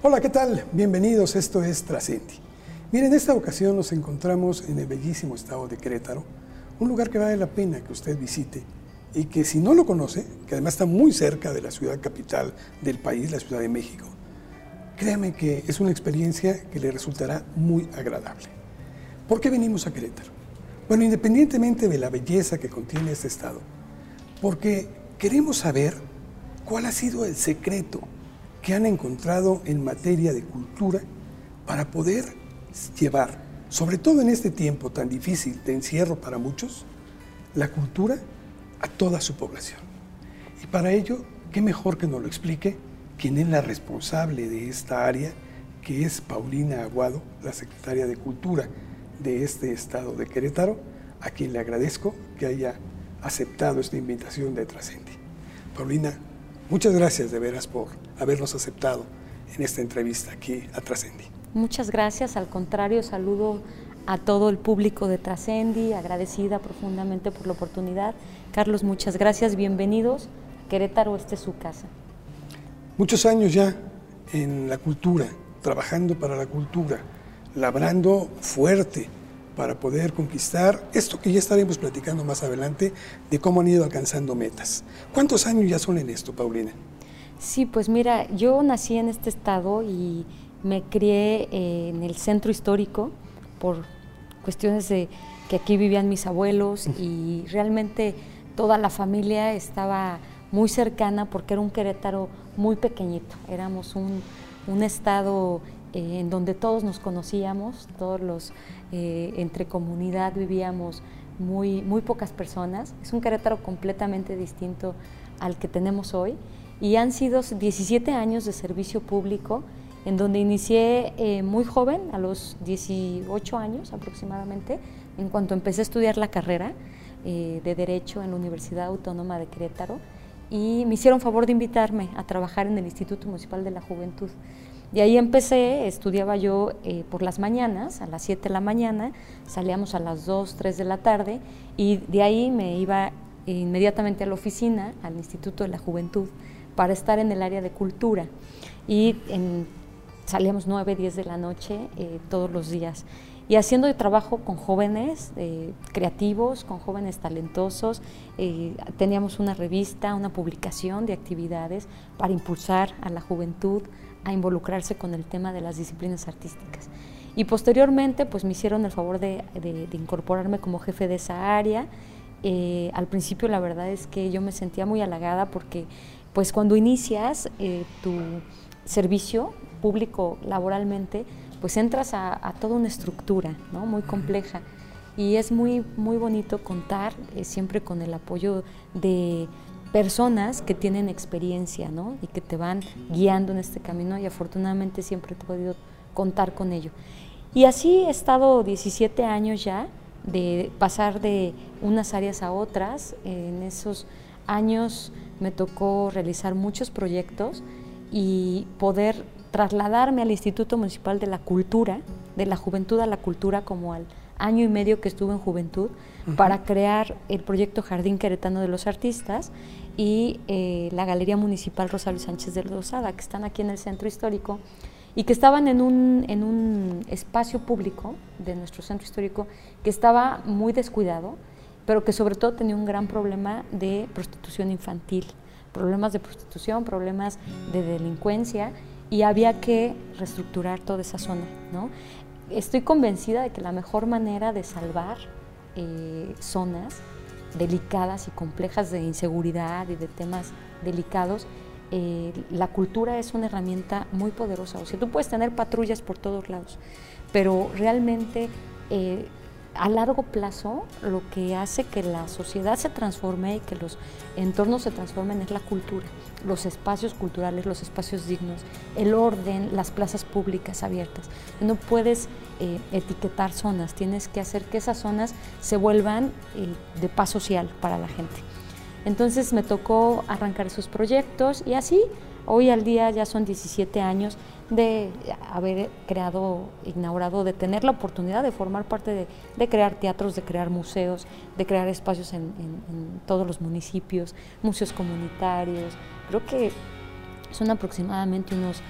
Hola, ¿qué tal? Bienvenidos, esto es Trascendi. Miren, en esta ocasión nos encontramos en el bellísimo estado de Querétaro, un lugar que vale la pena que usted visite y que si no lo conoce, que además está muy cerca de la ciudad capital del país, la Ciudad de México, créame que es una experiencia que le resultará muy agradable. ¿Por qué venimos a Querétaro? Bueno, independientemente de la belleza que contiene este estado, porque queremos saber cuál ha sido el secreto que han encontrado en materia de cultura para poder llevar, sobre todo en este tiempo tan difícil de encierro para muchos, la cultura a toda su población. Y para ello, qué mejor que nos lo explique quien es la responsable de esta área, que es Paulina Aguado, la secretaria de Cultura de este estado de Querétaro, a quien le agradezco que haya aceptado esta invitación de Trascendi. Paulina, muchas gracias de veras por habernos aceptado en esta entrevista aquí a Trascendi. Muchas gracias, al contrario, saludo a todo el público de Trascendi, agradecida profundamente por la oportunidad. Carlos, muchas gracias, bienvenidos. Querétaro, este es su casa. Muchos años ya en la cultura, trabajando para la cultura, labrando fuerte para poder conquistar esto que ya estaremos platicando más adelante de cómo han ido alcanzando metas. ¿Cuántos años ya son en esto, Paulina? Sí, pues mira, yo nací en este estado y me crié eh, en el centro histórico por cuestiones de que aquí vivían mis abuelos y realmente toda la familia estaba muy cercana porque era un Querétaro muy pequeñito, éramos un, estado eh, en donde todos nos conocíamos, todos los eh, entre comunidad vivíamos muy, muy pocas personas, es un Querétaro completamente distinto al que tenemos hoy. Y han sido 17 años de servicio público en donde inicié eh, muy joven, a los 18 años aproximadamente, en cuanto empecé a estudiar la carrera de Derecho en la Universidad Autónoma de Querétaro. Y me hicieron favor de invitarme a trabajar en el Instituto Municipal de la Juventud. De ahí empecé, estudiaba yo eh, por las mañanas, a las 7 de la mañana, salíamos a las 2, 3 de la tarde y de ahí me iba inmediatamente a la oficina, al Instituto de la Juventud, para estar en el área de cultura. Y salíamos 9, 10 de la noche eh, todos los días y haciendo trabajo con jóvenes eh, creativos, con jóvenes talentosos. Teníamos una revista, una publicación de actividades para impulsar a la juventud a involucrarse con el tema de las disciplinas artísticas. Y posteriormente pues me hicieron el favor de, incorporarme como jefe de esa área. Eh, al principio la verdad es que yo me sentía muy halagada porque pues cuando inicias tu servicio público laboralmente, pues entras a, toda una estructura ¿no? muy compleja y es muy, muy bonito contar eh, siempre con el apoyo de personas que tienen experiencia ¿no? y que te van guiando en este camino y afortunadamente siempre he podido contar con ello. Y así he estado 17 años ya de pasar de unas áreas a otras. En esos años me tocó realizar muchos proyectos y poder trasladarme al Instituto Municipal de la Cultura, de la Juventud a la Cultura, como al año y medio que estuve en Juventud, para crear el proyecto Jardín Queretano de los Artistas y eh, la Galería Municipal Rosario Sánchez de Rosada, que están aquí en el centro histórico y que estaban en un, en un espacio público de nuestro centro histórico que estaba muy descuidado, pero que sobre todo tenía un gran problema de prostitución infantil, problemas de prostitución, problemas de delincuencia y había que reestructurar toda esa zona. ¿no? Estoy convencida de que la mejor manera de salvar eh, zonas delicadas y complejas de inseguridad y de temas delicados, eh, la cultura es una herramienta muy poderosa. O sea, tú puedes tener patrullas por todos lados, pero realmente eh, a largo plazo lo que hace que la sociedad se transforme y que los entornos se transformen es la cultura, los espacios culturales, los espacios dignos, el orden, las plazas públicas abiertas. No puedes eh, etiquetar zonas, tienes que hacer que esas zonas se vuelvan eh, de paz social para la gente. Entonces me tocó arrancar esos proyectos y así, hoy al día ya son 17 años de haber creado, inaugurado, de tener la oportunidad de formar parte de, crear teatros, de crear museos, de crear espacios en, todos los municipios, museos comunitarios. Creo que son aproximadamente unos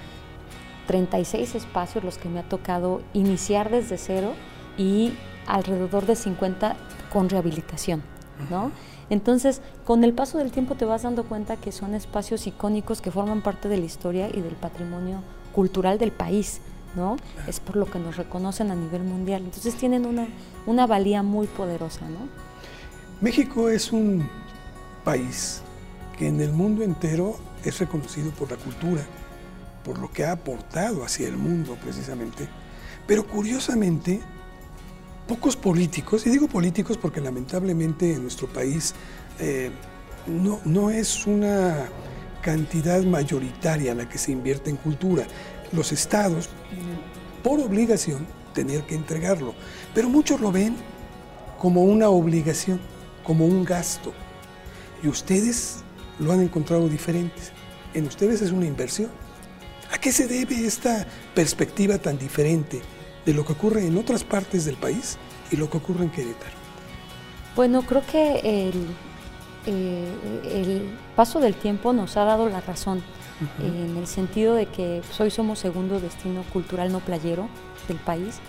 36 espacios los que me ha tocado iniciar desde cero y alrededor de 50 con rehabilitación, ¿no? Entonces, con el paso del tiempo te vas dando cuenta que son espacios icónicos que forman parte de la historia y del patrimonio cultural del país, ¿no? Es por lo que nos reconocen a nivel mundial. Entonces tienen una, una valía muy poderosa, ¿no? México es un país que en el mundo entero es reconocido por la cultura, por lo que ha aportado hacia el mundo precisamente. Pero curiosamente, pocos políticos, y digo políticos porque lamentablemente en nuestro país eh, no, no es una cantidad mayoritaria la que se invierte en cultura. Los estados, por obligación, tener que entregarlo, pero muchos lo ven como una obligación, como un gasto. Y ustedes lo han encontrado diferente. En ustedes es una inversión. ¿A qué se debe esta perspectiva tan diferente de lo que ocurre en otras partes del país y lo que ocurre en Querétaro? Bueno, creo que el, eh, paso del tiempo nos ha dado la razón, en el sentido de que hoy somos segundo destino cultural no playero del país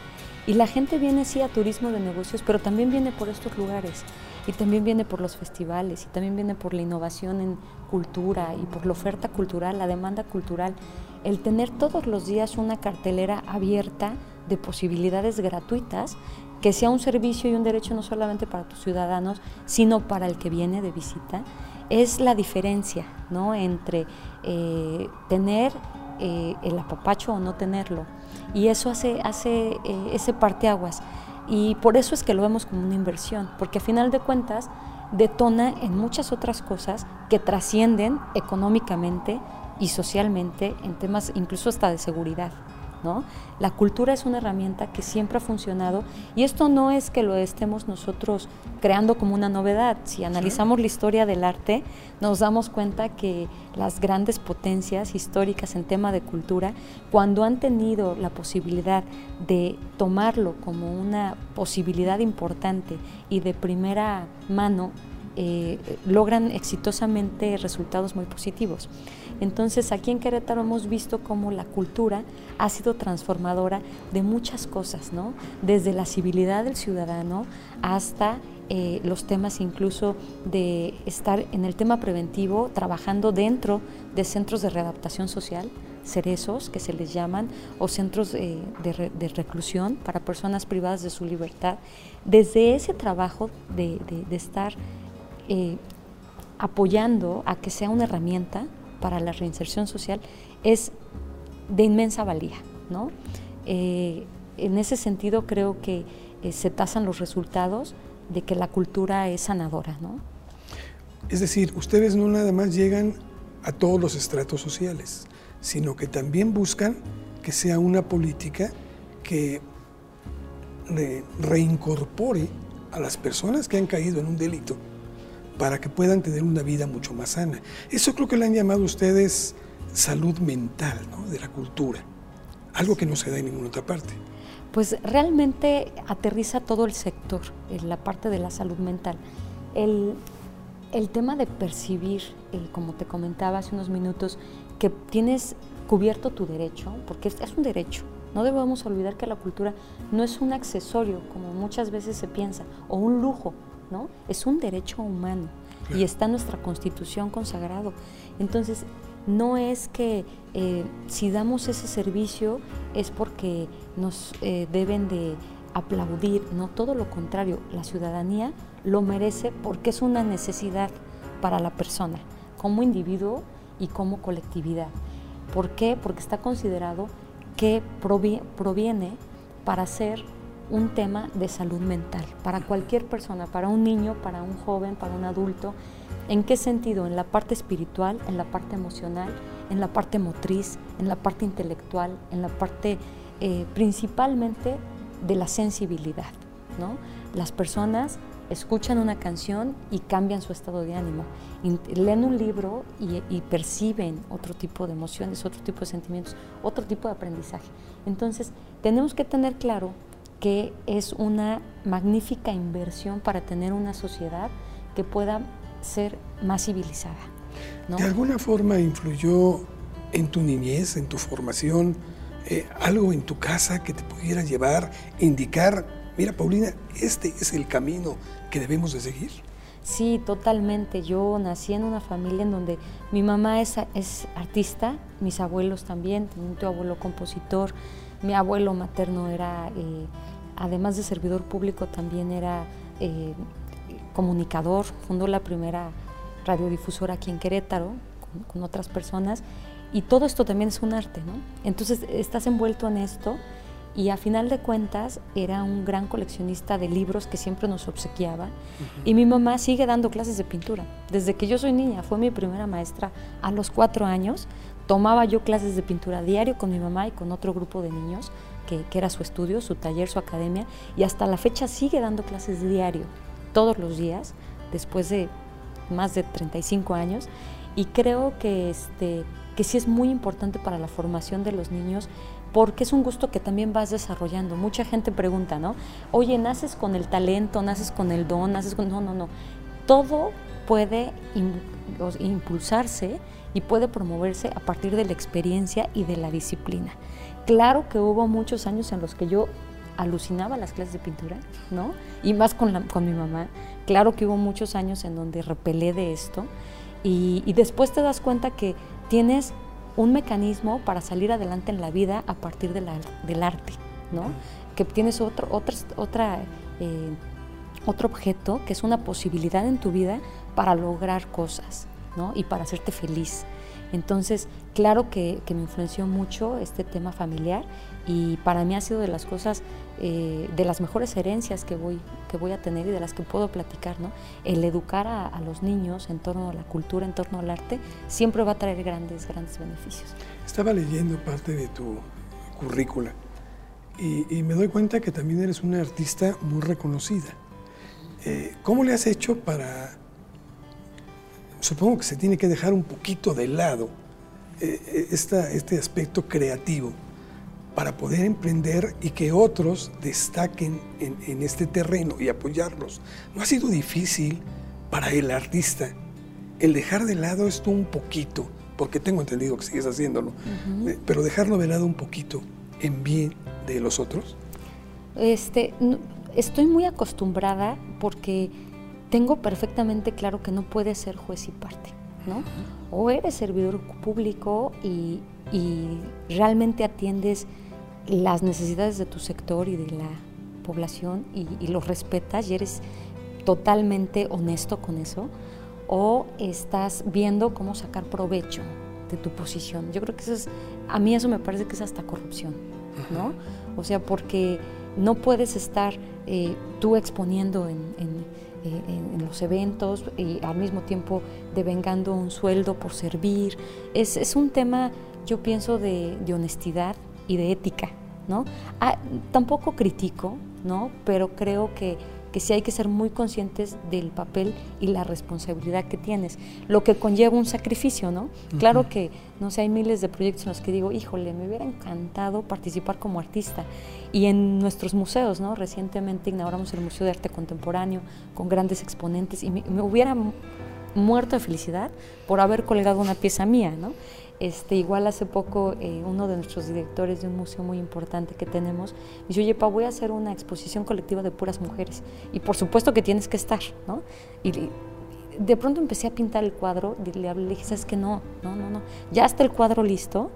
y la gente viene sí a turismo de negocios, pero también viene por estos lugares y también viene por los festivales y también viene por la innovación en cultura y por la oferta cultural, la demanda cultural. El tener todos los días una cartelera abierta de posibilidades gratuitas que sea un servicio y un derecho no solamente para tus ciudadanos, sino para el que viene de visita, es la diferencia ¿no? entre eh, tener eh, el apapacho o no tenerlo. Y eso hace, hace eh, ese parteaguas. Y por eso es que lo vemos como una inversión, porque a final de cuentas detona en muchas otras cosas que trascienden económicamente y socialmente en temas incluso hasta de seguridad. La cultura es una herramienta que siempre ha funcionado y esto no es que lo estemos nosotros creando como una novedad. Si analizamos la historia del arte, nos damos cuenta que las grandes potencias históricas en tema de cultura, cuando han tenido la posibilidad de tomarlo como una posibilidad importante y de primera mano, eh, logran exitosamente resultados muy positivos. Entonces aquí en Querétaro hemos visto cómo la cultura ha sido transformadora de muchas cosas, ¿no? Desde la civilidad del ciudadano hasta eh, los temas incluso de estar en el tema preventivo, trabajando dentro de centros de readaptación social, cerezos que se les llaman, o centros eh, de, reclusión para personas privadas de su libertad. Desde ese trabajo de estar eh, apoyando a que sea una herramienta para la reinserción social es de inmensa valía. ¿no? Eh, en ese sentido creo que eh, se tasan los resultados de que la cultura es sanadora. ¿no? Es decir, ustedes no nada más llegan a todos los estratos sociales, sino que también buscan que sea una política que reincorpore a las personas que han caído en un delito para que puedan tener una vida mucho más sana. Eso creo que le han llamado ustedes salud mental de la cultura, algo que no se da en ninguna otra parte. Pues realmente aterriza todo el sector, en la parte de la salud mental. El, tema de percibir, como te comentaba hace unos minutos, que tienes cubierto tu derecho, porque es, es un derecho, no debemos olvidar que la cultura no es un accesorio, como muchas veces se piensa, o un lujo, ¿no? Es un derecho humano y está nuestra constitución consagrado. Entonces, no es que eh, si damos ese servicio es porque nos eh, deben de aplaudir, no todo lo contrario, la ciudadanía lo merece porque es una necesidad para la persona, como individuo y como colectividad. ¿Por qué? Porque está considerado que proviene para ser un tema de salud mental para cualquier persona, para un niño, para un joven, para un adulto. ¿En qué sentido? En la parte espiritual, en la parte emocional, en la parte motriz, en la parte intelectual, en la parte eh, principalmente de la sensibilidad. ¿no? Las personas escuchan una canción y cambian su estado de ánimo, leen un libro y, y, perciben otro tipo de emociones, otro tipo de sentimientos, otro tipo de aprendizaje. Entonces, tenemos que tener claro que es una magnífica inversión para tener una sociedad que pueda ser más civilizada. ¿De alguna forma influyó en tu niñez, en tu formación, eh, algo en tu casa que te pudiera llevar, indicar, mira Paulina, este es el camino que debemos de seguir? Sí, totalmente. Yo nací en una familia en donde mi mamá es, artista, mis abuelos también, un tío abuelo compositor, mi abuelo materno era, eh, además de servidor público, también era eh, comunicador, fundó la primera radiodifusora aquí en Querétaro con, con otras personas y todo esto también es un arte, ¿no? Entonces estás envuelto en esto y a final de cuentas era un gran coleccionista de libros que siempre nos obsequiaba. Y mi mamá sigue dando clases de pintura. Desde que yo soy niña, fue mi primera maestra. A los cuatro años, tomaba yo clases de pintura diario con mi mamá y con otro grupo de niños, que, que era su estudio, su taller, su academia, y hasta la fecha sigue dando clases diario, todos los días, después de más de 35 años, y creo que, este, que sí es muy importante para la formación de los niños porque es un gusto que también vas desarrollando. Mucha gente pregunta, ¿no? Oye, ¿naces con el talento, naces con el don, naces con... No, no, no. Todo puede impulsarse y puede promoverse a partir de la experiencia y de la disciplina. Claro que hubo muchos años en los que yo alucinaba las clases de pintura, ¿no? Y más con, con mi mamá. Claro que hubo muchos años en donde repelé de esto y después te das cuenta que tienes un mecanismo para salir adelante en la vida a partir de la, del arte, ¿no? Que tienes otro, otra, otra, eh, otro objeto que es una posibilidad en tu vida para lograr cosas, ¿no? Y para hacerte feliz. Entonces, claro que, que me influenció mucho este tema familiar y para mí ha sido de las cosas, eh, de las mejores herencias que voy, que voy a tener y de las que puedo platicar, ¿no? El educar a, los niños en torno a la cultura, en torno al arte, siempre va a traer grandes, grandes beneficios. Estaba leyendo parte de tu currícula y, y me doy cuenta que también eres una artista muy reconocida. Eh, ¿Cómo le has hecho para... Supongo que se tiene que dejar un poquito de lado eh, esta, este aspecto creativo para poder emprender y que otros destaquen en, en, este terreno y apoyarlos. ¿No ha sido difícil para el artista el dejar de lado esto un poquito? Porque tengo entendido que sigues haciéndolo, uh -huh. pero dejarlo de lado un poquito en bien de los otros. Este, estoy muy acostumbrada porque tengo perfectamente claro que no puedes ser juez y parte, ¿no? O eres servidor público y, y realmente atiendes las necesidades de tu sector y de la población y, y los respetas y eres totalmente honesto con eso, o estás viendo cómo sacar provecho de tu posición. Yo creo que eso es, a mí eso me parece que es hasta corrupción, ¿no? O sea, porque no puedes estar eh, tú exponiendo en, en, en, en, los eventos y al mismo tiempo devengando un sueldo por servir. Es, es un tema, yo pienso, de, de honestidad y de ética, ¿no? Ah, tampoco critico, ¿no? Pero creo que que sí hay que ser muy conscientes del papel y la responsabilidad que tienes, lo que conlleva un sacrificio, ¿no? Uh -huh. Claro que, no sé, hay miles de proyectos en los que digo, híjole, me hubiera encantado participar como artista. Y en nuestros museos, ¿no? Recientemente inauguramos el Museo de Arte Contemporáneo con grandes exponentes y me, me hubiera muerto de felicidad por haber colgado una pieza mía, ¿no? Este, igual hace poco eh, uno de nuestros directores de un museo muy importante que tenemos me dice, oye, Pa, voy a hacer una exposición colectiva de puras mujeres. Y por supuesto que tienes que estar, ¿no? Y de pronto empecé a pintar el cuadro, le hablé, le dije, ¿sabes qué? No, no, no, no. Ya está el cuadro listo,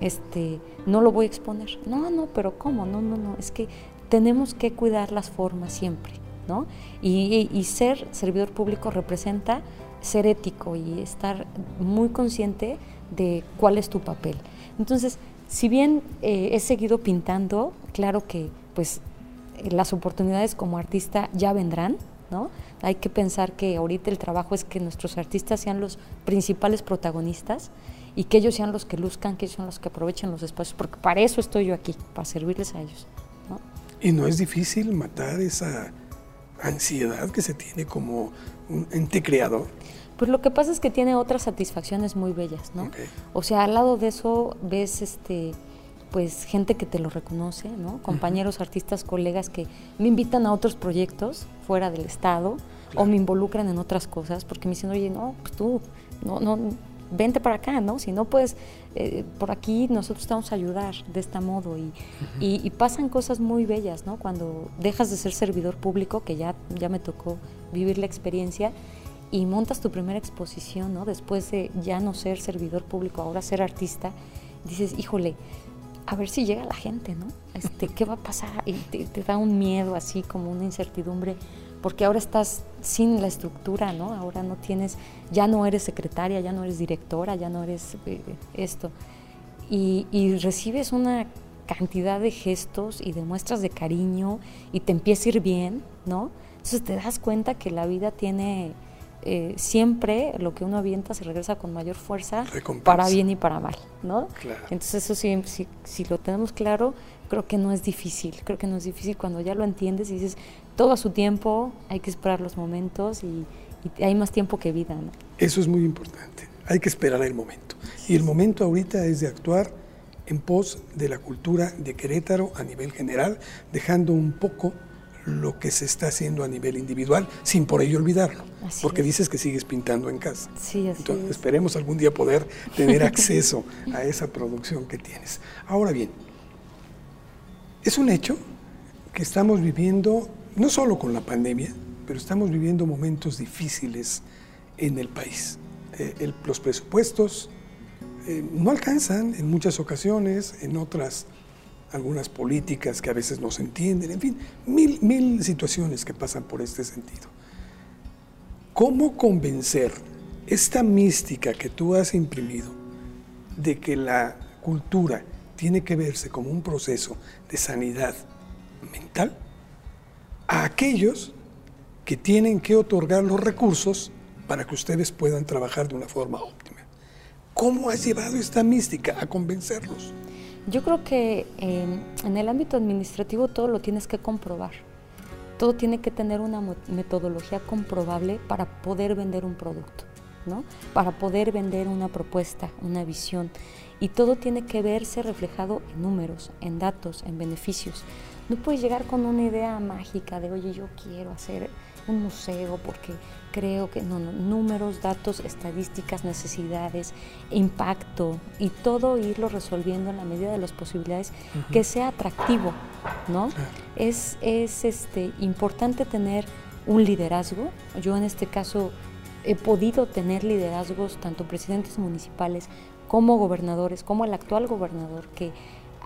este, no lo voy a exponer. No, no, pero ¿cómo? No, no, no. Es que tenemos que cuidar las formas siempre, ¿no? Y, y, ser servidor público representa ser ético y estar muy consciente de cuál es tu papel. Entonces, si bien eh, he seguido pintando, claro que pues las oportunidades como artista ya vendrán, ¿no? Hay que pensar que ahorita el trabajo es que nuestros artistas sean los principales protagonistas y que ellos sean los que luzcan, que ellos sean los que aprovechen los espacios, porque para eso estoy yo aquí, para servirles a ellos. ¿no? Y no es difícil matar esa ansiedad que se tiene como un ente creador. Pues lo que pasa es que tiene otras satisfacciones muy bellas, ¿no? Okay. O sea, al lado de eso ves este pues gente que te lo reconoce, ¿no? Compañeros, uh -huh. artistas, colegas que me invitan a otros proyectos fuera del estado claro. o me involucran en otras cosas porque me dicen, "Oye, no, pues tú no no vente para acá, ¿no? Si no puedes, eh, por aquí nosotros estamos a ayudar de este modo. Y, y, pasan cosas muy bellas, ¿no? Cuando dejas de ser servidor público, que ya, ya me tocó vivir la experiencia, y montas tu primera exposición, ¿no? Después de ya no ser servidor público, ahora ser artista, dices, híjole, a ver si llega la gente, ¿no? Este, ¿Qué va a pasar? Y te, te da un miedo así, como una incertidumbre porque ahora estás sin la estructura, ¿no? Ahora no tienes, ya no eres secretaria, ya no eres directora, ya no eres eh, esto. Y, recibes una cantidad de gestos y de muestras de cariño y te empieza a ir bien, ¿no? Entonces te das cuenta que la vida tiene eh, siempre lo que uno avienta se regresa con mayor fuerza para bien y para mal, ¿no? Entonces eso sí, si, si lo tenemos claro, creo que no es difícil, creo que no es difícil cuando ya lo entiendes y dices, todo a su tiempo, hay que esperar los momentos y, hay más tiempo que vida. ¿no? Eso es muy importante, hay que esperar el momento. Y el momento ahorita es de actuar en pos de la cultura de Querétaro a nivel general, dejando un poco lo que se está haciendo a nivel individual, sin por ello olvidarlo, porque dices que sigues pintando en casa. Sí, así Entonces, esperemos algún día poder tener acceso a esa producción que tienes. Ahora bien, es un hecho que estamos viviendo no solo con la pandemia, pero estamos viviendo momentos difíciles en el país. Eh, los presupuestos eh, no alcanzan en muchas ocasiones, en otras algunas políticas que a veces no se entienden, en fin, mil, mil situaciones que pasan por este sentido. ¿Cómo convencer esta mística que tú has imprimido de que la cultura tiene que verse como un proceso de sanidad mental? a aquellos que tienen que otorgar los recursos para que ustedes puedan trabajar de una forma óptima. ¿Cómo has llevado esta mística a convencerlos? Yo creo que en el ámbito administrativo todo lo tienes que comprobar. Todo tiene que tener una metodología comprobable para poder vender un producto, ¿no? Para poder vender una propuesta, una visión. Y todo tiene que verse reflejado en números, en datos, en beneficios. No puedes llegar con una idea mágica de, oye, yo quiero hacer un museo porque creo que no, números, datos, estadísticas, necesidades, impacto y todo irlo resolviendo en la medida de las posibilidades que sea atractivo, ¿no? Es, es este, importante tener un liderazgo. Yo en este caso he podido tener liderazgos, tanto presidentes municipales como gobernadores, como el actual gobernador, que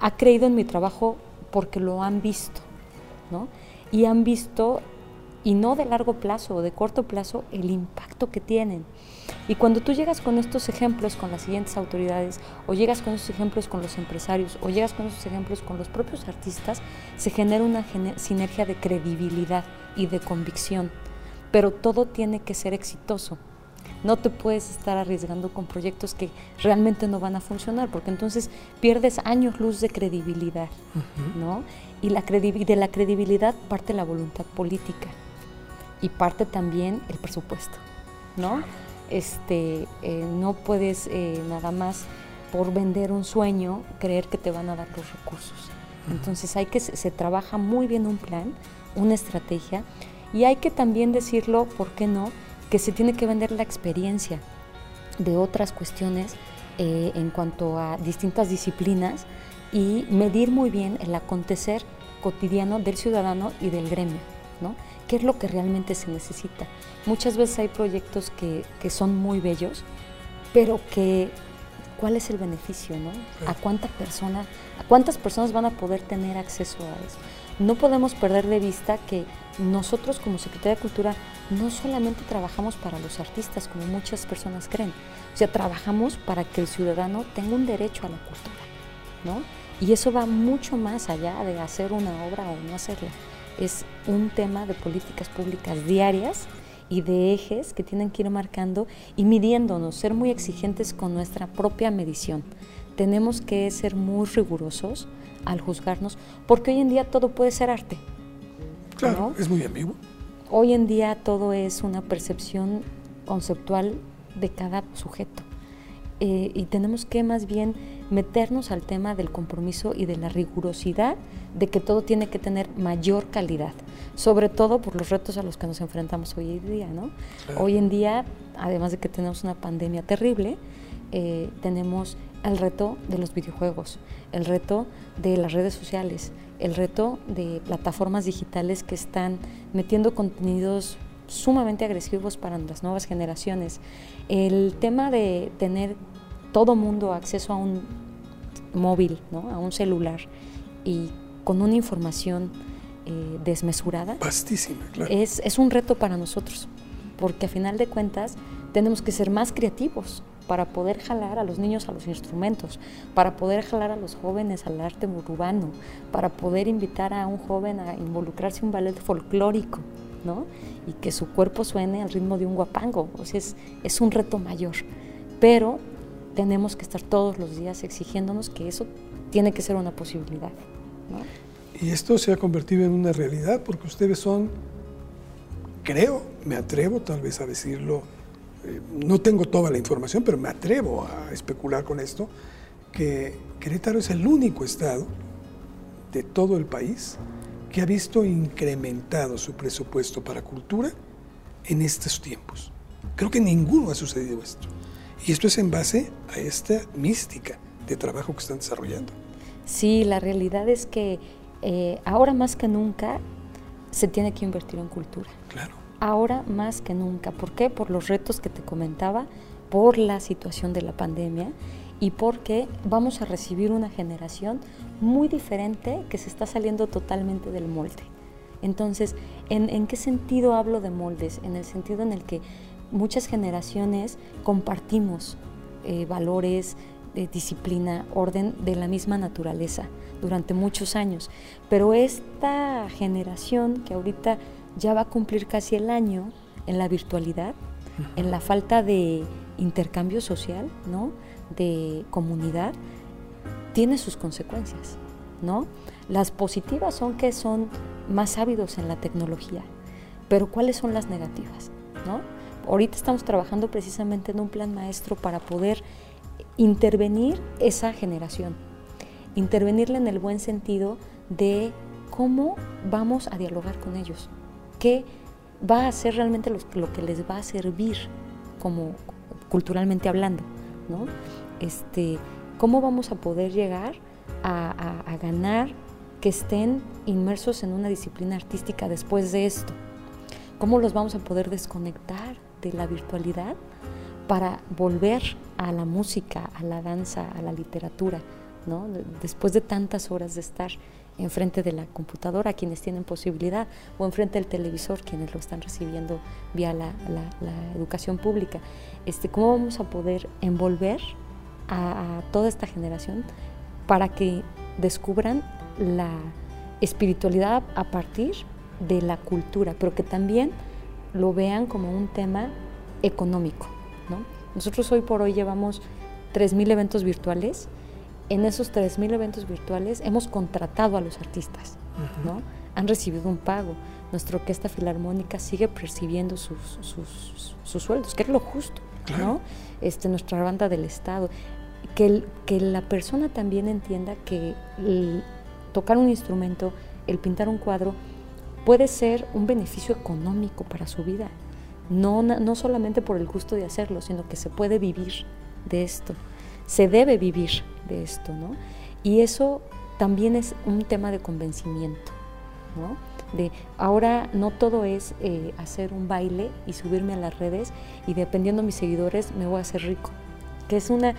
ha creído en mi trabajo porque lo han visto, ¿no? Y han visto, y no de largo plazo o de corto plazo, el impacto que tienen. Y cuando tú llegas con estos ejemplos con las siguientes autoridades, o llegas con estos ejemplos con los empresarios, o llegas con estos ejemplos con los propios artistas, se genera una sinergia de credibilidad y de convicción. Pero todo tiene que ser exitoso. No te puedes estar arriesgando con proyectos que realmente no van a funcionar, porque entonces pierdes años luz de credibilidad, ¿no? Y la de la credibilidad parte la voluntad política y parte también el presupuesto, ¿no? Este, eh, no puedes eh, nada más por vender un sueño creer que te van a dar los recursos. Entonces hay que se trabaja muy bien un plan, una estrategia y hay que también decirlo, ¿por qué no? que se tiene que vender la experiencia de otras cuestiones eh, en cuanto a distintas disciplinas y medir muy bien el acontecer cotidiano del ciudadano y del gremio, ¿no? ¿Qué es lo que realmente se necesita? Muchas veces hay proyectos que, que son muy bellos, pero que ¿cuál es el beneficio, no? ¿A cuánta persona, a cuántas personas van a poder tener acceso a eso? No podemos perder de vista que nosotros como Secretaría de Cultura no solamente trabajamos para los artistas, como muchas personas creen, o sea, trabajamos para que el ciudadano tenga un derecho a la cultura, ¿no? Y eso va mucho más allá de hacer una obra o no hacerla. Es un tema de políticas públicas diarias y de ejes que tienen que ir marcando y midiéndonos, ser muy exigentes con nuestra propia medición. Tenemos que ser muy rigurosos al juzgarnos, porque hoy en día todo puede ser arte. Claro, es muy ambiguo. Hoy en día todo es una percepción conceptual de cada sujeto. Eh, y tenemos que más bien meternos al tema del compromiso y de la rigurosidad de que todo tiene que tener mayor calidad, sobre todo por los retos a los que nos enfrentamos hoy en día. ¿no? Hoy en día, además de que tenemos una pandemia terrible, eh, tenemos el reto de los videojuegos, el reto de las redes sociales, el reto de plataformas digitales que están metiendo contenidos sumamente agresivos para las nuevas generaciones. El tema de tener todo mundo acceso a un móvil, ¿no? a un celular y con una información eh, desmesurada. Es, es un reto para nosotros, porque a final de cuentas tenemos que ser más creativos para poder jalar a los niños a los instrumentos, para poder jalar a los jóvenes al arte urbano, para poder invitar a un joven a involucrarse en un ballet folclórico, ¿no? Y que su cuerpo suene al ritmo de un guapango. O sea, es, es un reto mayor. Pero tenemos que estar todos los días exigiéndonos que eso tiene que ser una posibilidad. Y esto se ha convertido en una realidad porque ustedes son, creo, me atrevo tal vez a decirlo, eh, no tengo toda la información, pero me atrevo a especular con esto, que Querétaro es el único estado de todo el país que ha visto incrementado su presupuesto para cultura en estos tiempos. Creo que ninguno ha sucedido esto. Y esto es en base a esta mística de trabajo que están desarrollando. Sí, la realidad es que eh, ahora más que nunca se tiene que invertir en cultura. Claro. Ahora más que nunca. ¿Por qué? Por los retos que te comentaba, por la situación de la pandemia y porque vamos a recibir una generación muy diferente que se está saliendo totalmente del molde. Entonces, ¿en, ¿en, qué sentido hablo de moldes? En el sentido en el que muchas generaciones compartimos eh, valores, de disciplina, orden de la misma naturaleza durante muchos años. Pero esta generación que ahorita ya va a cumplir casi el año en la virtualidad, en la falta de intercambio social, ¿no? de comunidad, tiene sus consecuencias. ¿no? Las positivas son que son más ávidos en la tecnología, pero ¿cuáles son las negativas? ¿no? Ahorita estamos trabajando precisamente en un plan maestro para poder intervenir esa generación, intervenirla en el buen sentido de cómo vamos a dialogar con ellos, qué va a ser realmente lo, que les va a servir como culturalmente hablando, ¿no? Este, cómo vamos a poder llegar a, a ganar que estén inmersos en una disciplina artística después de esto, cómo los vamos a poder desconectar de la virtualidad para volver a la música, a la danza, a la literatura, ¿no? después de tantas horas de estar enfrente de la computadora, quienes tienen posibilidad, o enfrente del televisor, quienes lo están recibiendo vía la, educación pública. Este, ¿Cómo vamos a poder envolver a, a toda esta generación para que descubran la espiritualidad a partir de la cultura, pero que también lo vean como un tema económico. ¿no? Nosotros hoy por hoy llevamos 3.000 eventos virtuales. En esos 3.000 eventos virtuales hemos contratado a los artistas, ¿no? han recibido un pago. Nuestra orquesta filarmónica sigue percibiendo sus, sus, sueldos, que es lo justo. ¿no? Este, nuestra banda del Estado. Que, que la persona también entienda que tocar un instrumento, el pintar un cuadro, puede ser un beneficio económico para su vida. No, no solamente por el gusto de hacerlo, sino que se puede vivir de esto. Se debe vivir de esto, ¿no? Y eso también es un tema de convencimiento, ¿no? De ahora no todo es eh, hacer un baile y subirme a las redes y dependiendo de mis seguidores me voy a hacer rico, que es una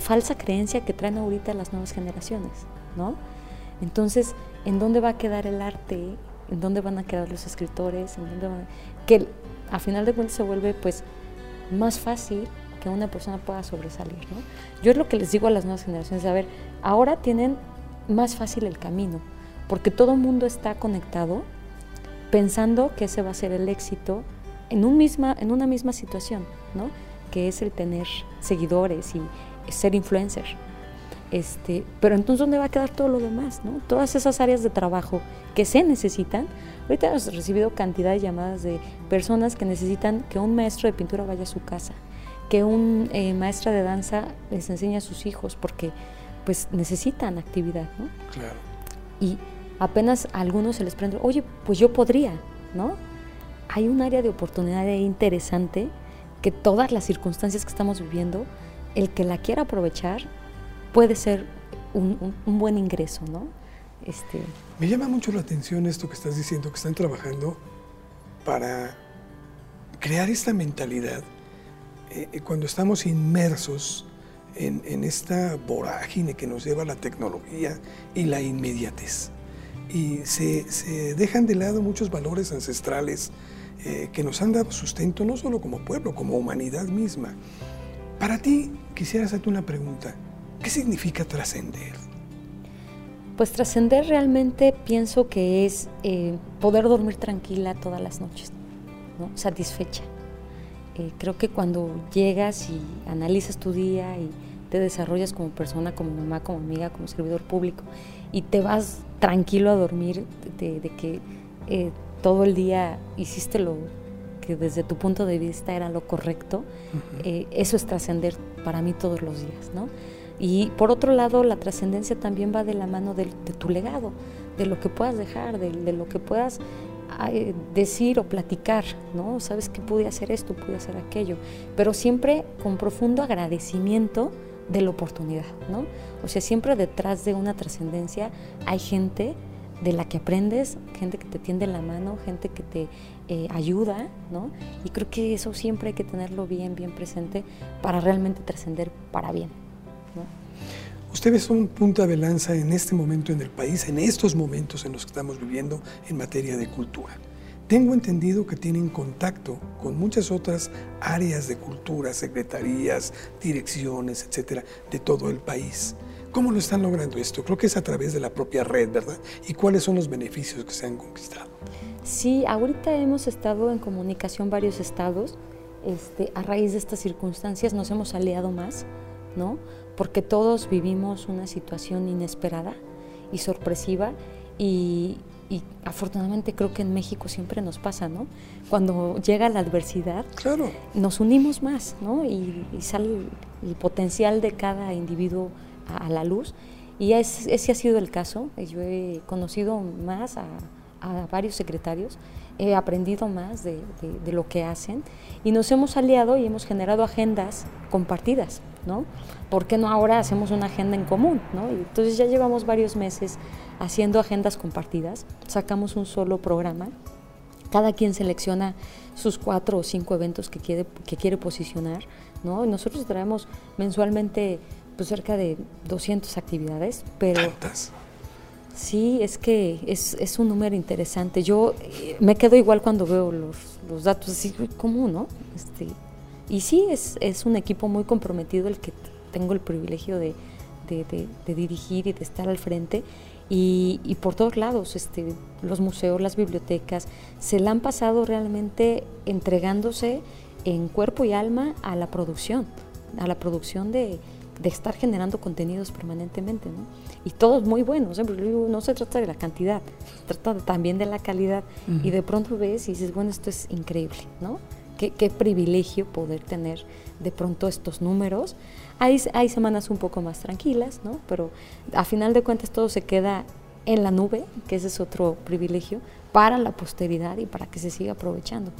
falsa creencia que traen ahorita las nuevas generaciones, ¿no? Entonces, ¿en dónde va a quedar el arte en dónde van a quedar los escritores, en dónde van que a final de cuentas se vuelve pues más fácil que una persona pueda sobresalir. ¿no? Yo es lo que les digo a las nuevas generaciones, a ver, ahora tienen más fácil el camino, porque todo el mundo está conectado pensando que ese va a ser el éxito en, un misma, en una misma situación, ¿no? que es el tener seguidores y ser influencer. Este, pero entonces, ¿dónde va a quedar todo lo demás? ¿no? Todas esas áreas de trabajo que se necesitan. Ahorita hemos recibido cantidad de llamadas de personas que necesitan que un maestro de pintura vaya a su casa, que un eh, maestra de danza les enseñe a sus hijos, porque pues necesitan actividad, ¿no? Claro. Y apenas a algunos se les prende, oye, pues yo podría, ¿no? Hay un área de oportunidad interesante que todas las circunstancias que estamos viviendo el que la quiera aprovechar puede ser un, buen ingreso, ¿no? Este... Me llama mucho la atención esto que estás diciendo, que están trabajando para crear esta mentalidad eh, eh, cuando estamos inmersos en, esta vorágine que nos lleva la tecnología y la inmediatez. Y se, dejan de lado muchos valores ancestrales eh, que nos han dado sustento no solo como pueblo, como humanidad misma. Para ti, quisiera hacerte una pregunta. ¿Qué significa trascender? Pues trascender realmente pienso que es eh, poder dormir tranquila todas las noches, ¿no? satisfecha. Eh, creo que cuando llegas y analizas tu día y te desarrollas como persona, como mamá, como amiga, como servidor público y te vas tranquilo a dormir de, que eh, todo el día hiciste lo que desde tu punto de vista era lo correcto, eso es trascender para mí todos los días, ¿no? Y por otro lado, la trascendencia también va de la mano de, tu legado, de lo que puedas dejar, de, lo que puedas decir o platicar, ¿no? Sabes que pude hacer esto, pude hacer aquello, pero siempre con profundo agradecimiento de la oportunidad, ¿no? O sea, siempre detrás de una trascendencia hay gente de la que aprendes, gente que te tiende la mano, gente que te eh, ayuda, ¿no? Y creo que eso siempre hay que tenerlo bien, bien presente para realmente trascender para bien. Ustedes son punta de lanza en este momento en el país, en estos momentos en los que estamos viviendo en materia de cultura. Tengo entendido que tienen contacto con muchas otras áreas de cultura, secretarías, direcciones, etcétera, de todo el país. ¿Cómo lo están logrando esto? Creo que es a través de la propia red, ¿verdad? ¿Y cuáles son los beneficios que se han conquistado? Sí, ahorita hemos estado en comunicación varios estados. Este, a raíz de estas circunstancias nos hemos aliado más, ¿no? Porque todos vivimos una situación inesperada y sorpresiva y, afortunadamente creo que en México siempre nos pasa, ¿no? Cuando llega la adversidad, nos unimos más, ¿no? Y, sale el potencial de cada individuo a, la luz. Y ese ha sido el caso. Yo he conocido más a, a varios secretarios, he aprendido más de, de, lo que hacen y nos hemos aliado y hemos generado agendas compartidas. ¿no? ¿Por qué no ahora hacemos una agenda en común, ¿no? entonces ya llevamos varios meses haciendo agendas compartidas, sacamos un solo programa, cada quien selecciona sus cuatro o cinco eventos que quiere, que quiere posicionar, ¿no? nosotros traemos mensualmente pues, cerca de 200 actividades, pero... ¿Tantas? Sí, es que es, es, un número interesante. Yo eh, me quedo igual cuando veo los, los datos así, ¿cómo, no? Este, y sí, es, es un equipo muy comprometido el que tengo el privilegio de, dirigir y de estar al frente. Y, y, por todos lados, este, los museos, las bibliotecas, se la han pasado realmente entregándose en cuerpo y alma a la producción, a la producción de, estar generando contenidos permanentemente. ¿no? Y todos muy buenos, ¿eh? no se trata de la cantidad, se trata también de la calidad. Y de pronto ves y dices, bueno, esto es increíble, ¿no? Qué, privilegio poder tener de pronto estos números. Hay, hay semanas un poco más tranquilas, ¿no? pero a final de cuentas todo se queda en la nube, que ese es otro privilegio, para la posteridad y para que se siga aprovechando.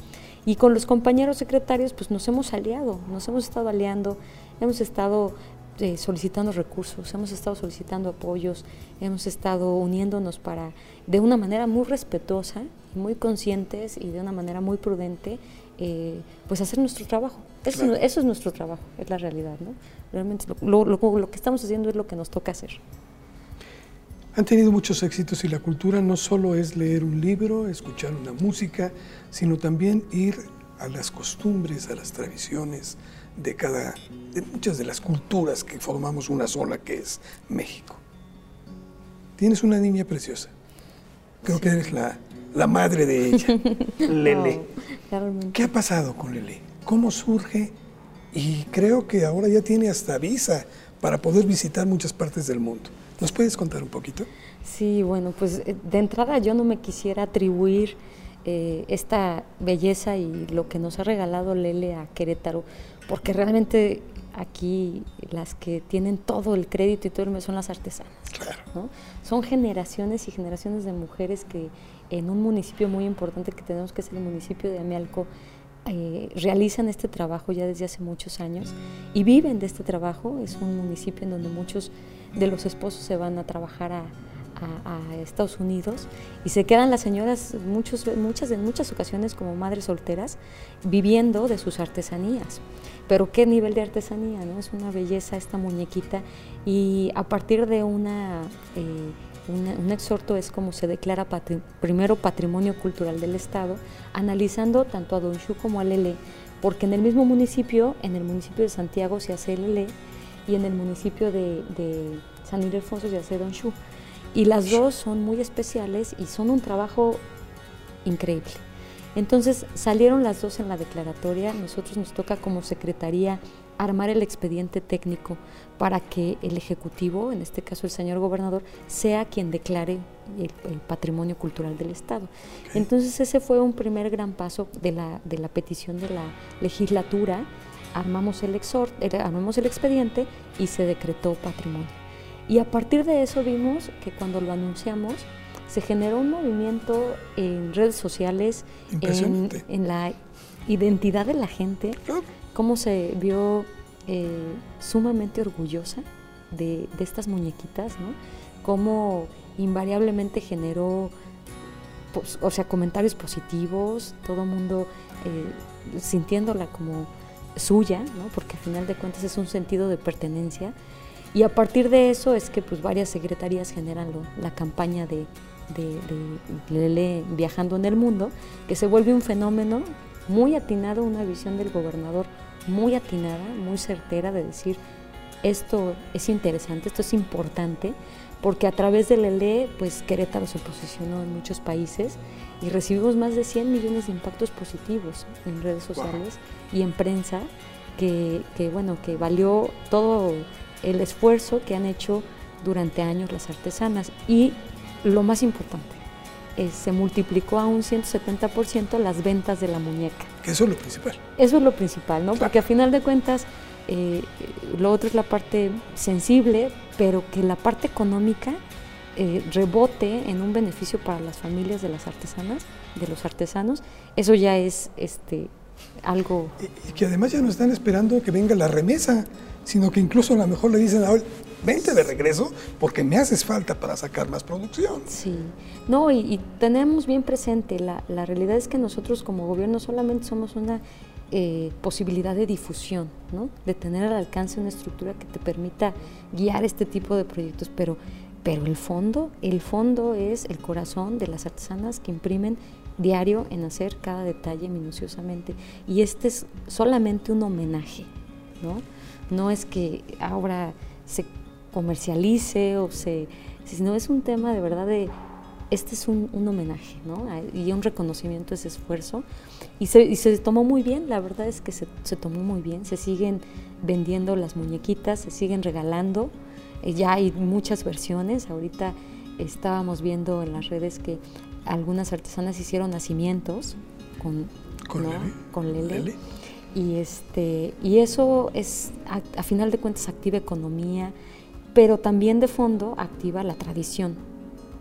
Y con los compañeros secretarios, pues nos hemos aliado, nos hemos estado aliando, hemos estado eh, solicitando recursos, hemos estado solicitando apoyos, hemos estado uniéndonos para, de una manera muy respetuosa, muy conscientes y de una manera muy prudente, eh, pues hacer nuestro trabajo. Eso, es nuestro trabajo, es la realidad, ¿no? Realmente lo, lo, que estamos haciendo es lo que nos toca hacer. Han tenido muchos éxitos y la cultura no solo es leer un libro, escuchar una música, sino también ir a las costumbres, a las tradiciones de cada, de muchas de las culturas que formamos una sola que es México. Tienes una niña preciosa. Creo que eres la, la madre de ella, Lele. ¿Qué ha pasado con Lele? ¿Cómo surge? Y creo que ahora ya tiene hasta visa para poder visitar muchas partes del mundo. ¿Nos puedes contar un poquito? Sí, bueno, pues eh, de entrada yo no me quisiera atribuir eh, esta belleza y lo que nos ha regalado Lele a Querétaro, porque realmente aquí las que tienen todo el crédito y todo el son las artesanas. Claro. Son generaciones y generaciones de mujeres que en un municipio muy importante que tenemos, que es el municipio de Amialco, eh, realizan este trabajo ya desde hace muchos años y viven de este trabajo. Es un municipio en donde muchos de los esposos se van a trabajar a, Estados Unidos y se quedan las señoras muchos, muchas, en muchas ocasiones como madres solteras viviendo de sus artesanías. Pero qué nivel de artesanía, ¿no? Es una belleza esta muñequita y a partir de una... Eh, un exhorto es como se declara primero patrimonio cultural del Estado, analizando tanto a Don Shu como a Lele, porque en el mismo municipio, en el municipio de Santiago se hace Lele y en el municipio de, San Ildefonso se hace Don Shu. Y las dos son muy especiales y son un trabajo increíble. Entonces salieron las dos en la declaratoria, nosotros nos toca como Secretaría armar el expediente técnico para que el Ejecutivo, en este caso el señor gobernador, sea quien declare el, patrimonio cultural del Estado. Entonces ese fue un primer gran paso de la, de la petición de la legislatura, armamos el, exhort, armamos el expediente y se decretó patrimonio. Y a partir de eso vimos que cuando lo anunciamos, se generó un movimiento en redes sociales, en, en, la identidad de la gente, cómo se vio eh, sumamente orgullosa de, estas muñequitas, ¿no? Cómo invariablemente generó, pues, o sea, comentarios positivos, todo mundo eh, sintiéndola como suya, ¿no? Porque al final de cuentas es un sentido de pertenencia. Y a partir de eso es que pues varias secretarías generan la campaña de, Lele viajando en el mundo, que se vuelve un fenómeno muy atinado, una visión del gobernador muy atinada, muy certera de decir, esto es interesante, esto es importante, porque a través de Lele, pues Querétaro se posicionó en muchos países y recibimos más de 100 millones de impactos positivos en redes sociales y en prensa, que, bueno, que valió todo el esfuerzo que han hecho durante años las artesanas. Y lo más importante, eh, se multiplicó a un 170% las ventas de la muñeca. Eso es lo principal. Eso es lo principal, ¿no? Porque a final de cuentas, eh, lo otro es la parte sensible, pero que la parte económica eh, rebote en un beneficio para las familias de las artesanas, de los artesanos, eso ya es este algo... Y, que además ya no están esperando que venga la remesa, sino que incluso a lo mejor le dicen a vente de regreso porque me haces falta para sacar más producción. Sí, no, y, tenemos bien presente, la, la, realidad es que nosotros como gobierno solamente somos una eh, posibilidad de difusión, ¿no? de tener al alcance una estructura que te permita guiar este tipo de proyectos, pero, pero el fondo, el fondo es el corazón de las artesanas que imprimen diario en hacer cada detalle minuciosamente. Y este es solamente un homenaje, ¿no? No es que ahora se comercialice o se, sino es un tema de verdad de, este es un, homenaje ¿no? y un reconocimiento a ese esfuerzo. Y se, y se tomó muy bien, la verdad es que se, se, tomó muy bien, se siguen vendiendo las muñequitas, se siguen regalando, eh, ya hay muchas versiones, ahorita estábamos viendo en las redes que algunas artesanas hicieron nacimientos con, con, Lele. Y, este, y eso es, a final de cuentas, activa economía, pero también de fondo activa la tradición.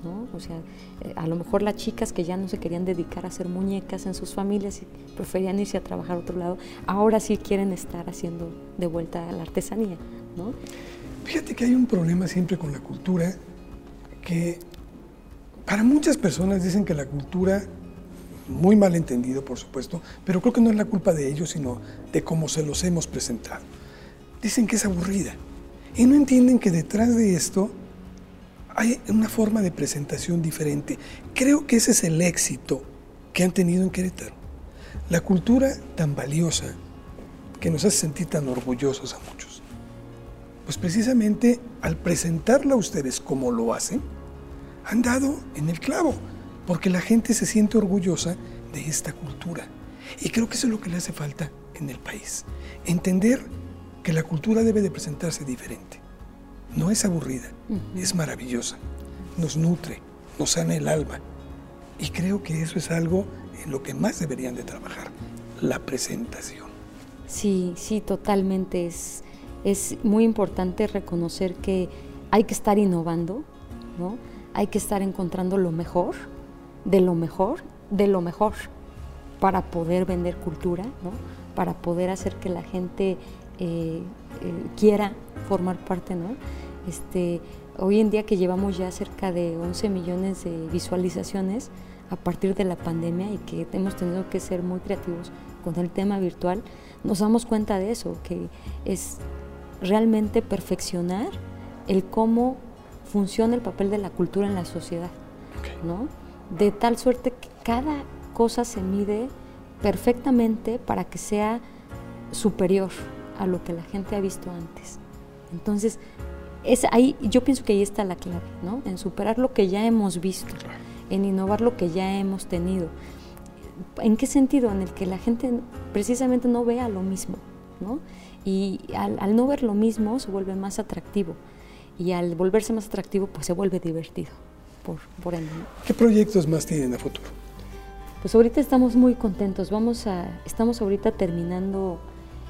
¿no? O sea, eh, a lo mejor las chicas que ya no se querían dedicar a hacer muñecas en sus familias y preferían irse a trabajar a otro lado, ahora sí quieren estar haciendo de vuelta la artesanía. ¿no? Fíjate que hay un problema siempre con la cultura que para muchas personas dicen que la cultura, muy mal entendido por supuesto, pero creo que no es la culpa de ellos, sino de cómo se los hemos presentado. Dicen que es aburrida y no entienden que detrás de esto hay una forma de presentación diferente. Creo que ese es el éxito que han tenido en Querétaro. La cultura tan valiosa que nos hace sentir tan orgullosos a muchos. Pues precisamente al presentarla a ustedes como lo hacen, han dado en el clavo, porque la gente se siente orgullosa de esta cultura. Y creo que eso es lo que le hace falta en el país. Entender que la cultura debe de presentarse diferente. No es aburrida, es maravillosa, nos nutre, nos sana el alma. Y creo que eso es algo en lo que más deberían de trabajar, la presentación. Sí, sí, totalmente. Es, es muy importante reconocer que hay que estar innovando, ¿no? Hay que estar encontrando lo mejor, de lo mejor, de lo mejor. para poder vender cultura, para poder hacer que la gente eh, eh, quiera formar parte. ¿no? Este, hoy en día que llevamos ya cerca de 11 millones de visualizaciones a partir de la pandemia y que hemos tenido que ser muy creativos con el tema virtual, nos damos cuenta de eso, que es realmente perfeccionar el cómo funciona el papel de la cultura en la sociedad, ¿no? De tal suerte que cada cosa se mide perfectamente para que sea superior a lo que la gente ha visto antes. Entonces, es ahí, yo pienso que ahí está la clave, ¿no? En superar lo que ya hemos visto, en innovar lo que ya hemos tenido. ¿En qué sentido? En el que la gente precisamente no vea lo mismo, ¿no? Y al, no ver lo mismo se vuelve más atractivo. Y al volverse más atractivo, pues se vuelve divertido. Por, por ¿Qué proyectos más tienen a futuro? Pues ahorita estamos muy contentos. Vamos a, estamos ahorita terminando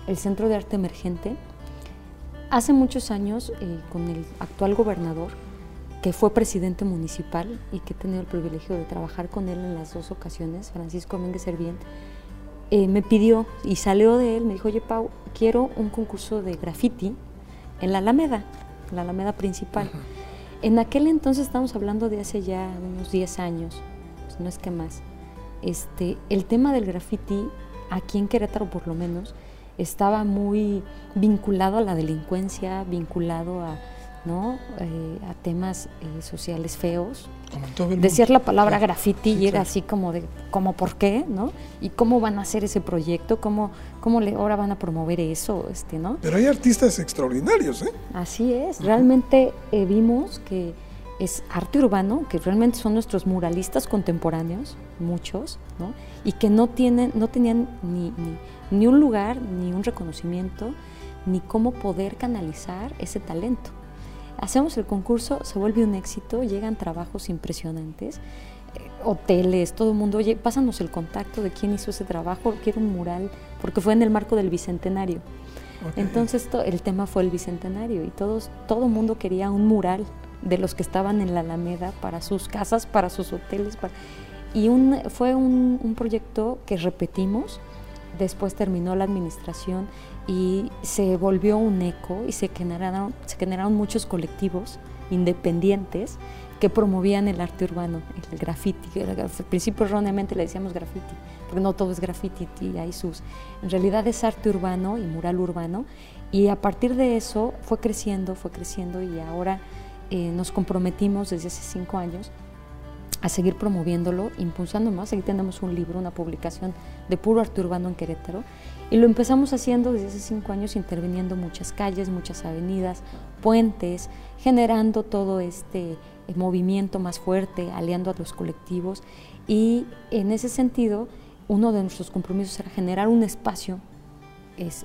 el Centro de Arte Emergente. Hace muchos años, eh, con el actual gobernador, que fue presidente municipal y que he tenido el privilegio de trabajar con él en las dos ocasiones, Francisco Méndez Serviente, eh, me pidió y salió de él, me dijo, oye Pau, quiero un concurso de graffiti en la Alameda, la Alameda principal. En aquel entonces estamos hablando de hace ya unos 10 años, pues no es que más. Este, el tema del graffiti, aquí en Querétaro por lo menos, estaba muy vinculado a la delincuencia, vinculado a ¿no? Eh, a temas eh, sociales feos. Decir la palabra graffiti y era así como de, como por qué, ¿no? Y cómo van a hacer ese proyecto, cómo, cómo le, ahora van a promover eso, este, ¿no? Pero hay artistas extraordinarios, ¿eh? Así es, realmente eh, vimos que es arte urbano, que realmente son nuestros muralistas contemporáneos, muchos, ¿no? Y que no, tienen, no tenían ni, ni, ni un lugar, ni un reconocimiento, ni cómo poder canalizar ese talento. Hacemos el concurso, se vuelve un éxito, llegan trabajos impresionantes, eh, hoteles, todo el mundo, oye, pásanos el contacto de quién hizo ese trabajo, quiero un mural, porque fue en el marco del Bicentenario. Entonces el tema fue el Bicentenario y todos, todo el mundo quería un mural de los que estaban en la Alameda para sus casas, para sus hoteles. Y un, fue un, un proyecto que repetimos, después terminó la administración y se volvió un eco y se generaron, se generaron muchos colectivos independientes que promovían el arte urbano, el graffiti. Al principio erróneamente le decíamos graffiti, porque no todo es graffiti, y hay sus... En realidad es arte urbano y mural urbano, y a partir de eso fue creciendo, fue creciendo, y ahora eh, nos comprometimos desde hace cinco años a seguir promoviéndolo, impulsando más. Aquí tenemos un libro, una publicación de puro arte urbano en Querétaro, y lo empezamos haciendo desde hace cinco años, interviniendo muchas calles, muchas avenidas, puentes, generando todo este eh, movimiento más fuerte, aliando a los colectivos. Y en ese sentido, uno de nuestros compromisos era generar un espacio, es,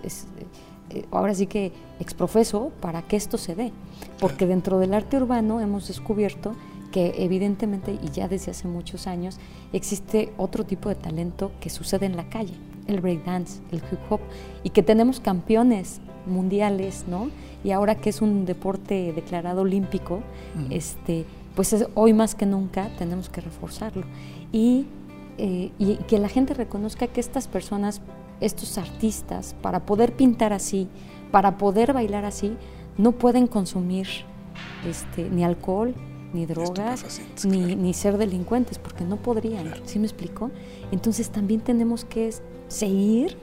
eh, ahora sí que exprofeso, para que esto se dé. Porque dentro del arte urbano hemos descubierto que evidentemente, y ya desde hace muchos años, existe otro tipo de talento que sucede en la calle el breakdance, el hip hop, y que tenemos campeones mundiales, ¿no? Y ahora que es un deporte declarado olímpico, este, pues hoy más que nunca tenemos que reforzarlo. Y, eh, y que la gente reconozca que estas personas, estos artistas, para poder pintar así, para poder bailar así, no pueden consumir este, ni alcohol, ni drogas, ni, ni, ser delincuentes, porque no podrían, ¿sí me explico? Entonces también tenemos que seguir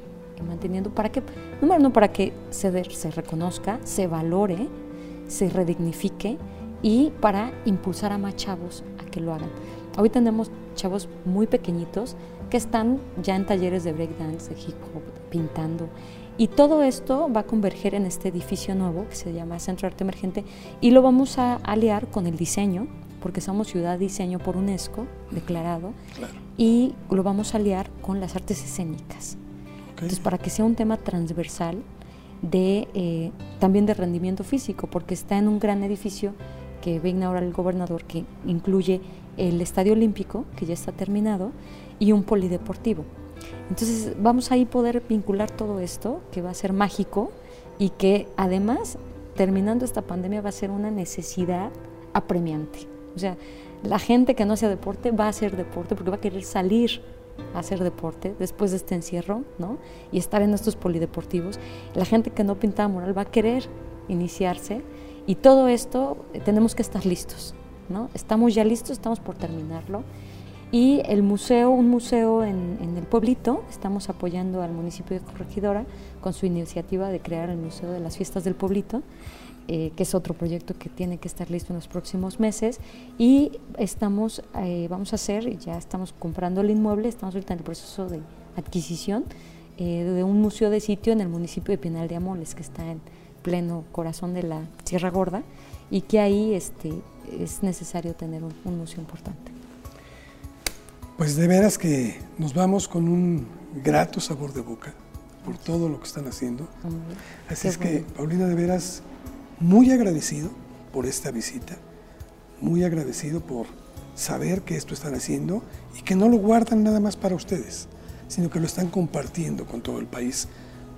manteniendo para que, número uno, para que se, se reconozca, se valore, se redignifique y para impulsar a más chavos a que lo hagan. Hoy tenemos chavos muy pequeñitos que están ya en talleres de breakdance, de hip hop, pintando. Y todo esto va a converger en este edificio nuevo que se llama Centro de Arte Emergente y lo vamos a aliar con el diseño, porque somos ciudad diseño por UNESCO declarado. Claro y lo vamos a aliar con las artes escénicas. Entonces, para que sea un tema transversal de eh, también de rendimiento físico, porque está en un gran edificio que ve ahora el gobernador, que incluye el Estadio Olímpico, que ya está terminado, y un polideportivo. Entonces, vamos ahí poder vincular todo esto, que va a ser mágico y que además, terminando esta pandemia, va a ser una necesidad apremiante. O sea, la gente que no hace deporte va a hacer deporte porque va a querer salir a hacer deporte después de este encierro, ¿no? Y estar en estos polideportivos. La gente que no pintaba mural va a querer iniciarse y todo esto eh, tenemos que estar listos, ¿no? Estamos ya listos, estamos por terminarlo. Y el museo, un museo en, en, el pueblito, estamos apoyando al municipio de Corregidora con su iniciativa de crear el Museo de las Fiestas del Pueblito, eh, que es otro proyecto que tiene que estar listo en los próximos meses. Y estamos, eh, vamos a hacer, ya estamos comprando el inmueble, estamos ahorita en el proceso de adquisición eh, de un museo de sitio en el municipio de Pinal de Amoles, que está en pleno corazón de la Sierra Gorda, y que ahí este, es necesario tener un, un museo importante. Pues de veras que nos vamos con un grato sabor de boca por todo lo que están haciendo. Así es que, Paulina, de veras, muy agradecido por esta visita, muy agradecido por saber que esto están haciendo y que no lo guardan nada más para ustedes, sino que lo están compartiendo con todo el país,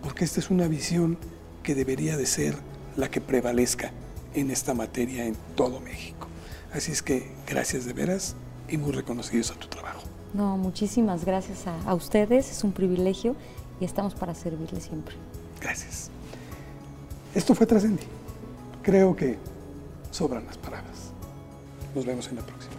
porque esta es una visión que debería de ser la que prevalezca en esta materia en todo México. Así es que gracias de veras y muy reconocidos a tu trabajo. No, muchísimas gracias a, a ustedes, es un privilegio y estamos para servirles siempre. Gracias. Esto fue Trascendi. Creo que sobran las palabras. Nos vemos en la próxima.